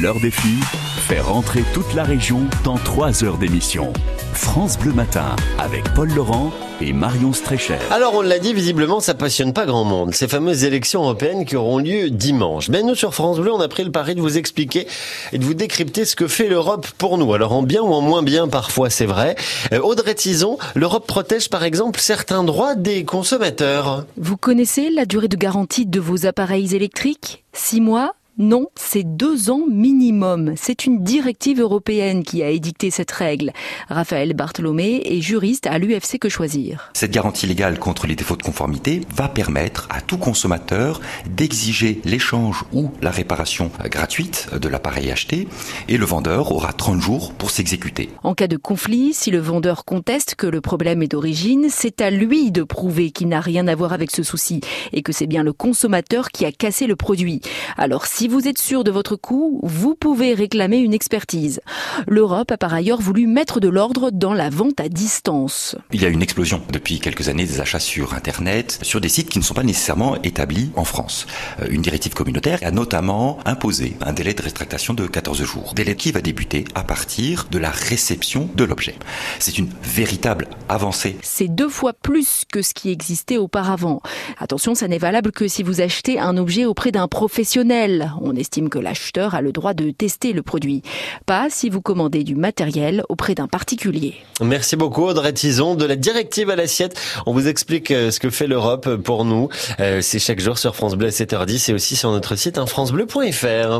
Leur défi, faire rentrer toute la région dans 3 heures d'émission. France Bleu Matin avec Paul Laurent et Marion Strécher. Alors on l'a dit, visiblement ça passionne pas grand monde, ces fameuses élections européennes qui auront lieu dimanche. Mais nous sur France Bleu on a pris le pari de vous expliquer et de vous décrypter ce que fait l'Europe pour nous. Alors en bien ou en moins bien parfois c'est vrai. Euh, Audrey Tison, l'Europe protège par exemple certains droits des consommateurs. Vous connaissez la durée de garantie de vos appareils électriques? Six mois? Non, c'est deux ans minimum. C'est une directive européenne qui a édicté cette règle. Raphaël Bartholomé est juriste à l'UFC Que Choisir. Cette garantie légale contre les défauts de conformité va permettre à tout consommateur d'exiger l'échange ou la réparation gratuite de l'appareil acheté et le vendeur aura 30 jours pour s'exécuter. En cas de conflit, si le vendeur conteste que le problème est d'origine, c'est à lui de prouver qu'il n'a rien à voir avec ce souci et que c'est bien le consommateur qui a cassé le produit. Alors si vous êtes sûr de votre coût, vous pouvez réclamer une expertise. L'Europe a par ailleurs voulu mettre de l'ordre dans la vente à distance. Il y a une explosion depuis quelques années des achats sur Internet, sur des sites qui ne sont pas nécessairement établis en France. Euh, une directive communautaire a notamment imposé un délai de rétractation de 14 jours, délai qui va débuter à partir de la réception de l'objet. C'est une véritable avancée. C'est deux fois plus que ce qui existait auparavant. Attention, ça n'est valable que si vous achetez un objet auprès d'un professionnel on estime que l'acheteur a le droit de tester le produit. Pas si vous commandez du matériel auprès d'un particulier. Merci beaucoup Audrey Tison de la directive à l'assiette. On vous explique euh, ce que fait l'Europe pour nous. Euh, c'est chaque jour sur France Bleu à 7h10 et aussi sur notre site francebleu.fr.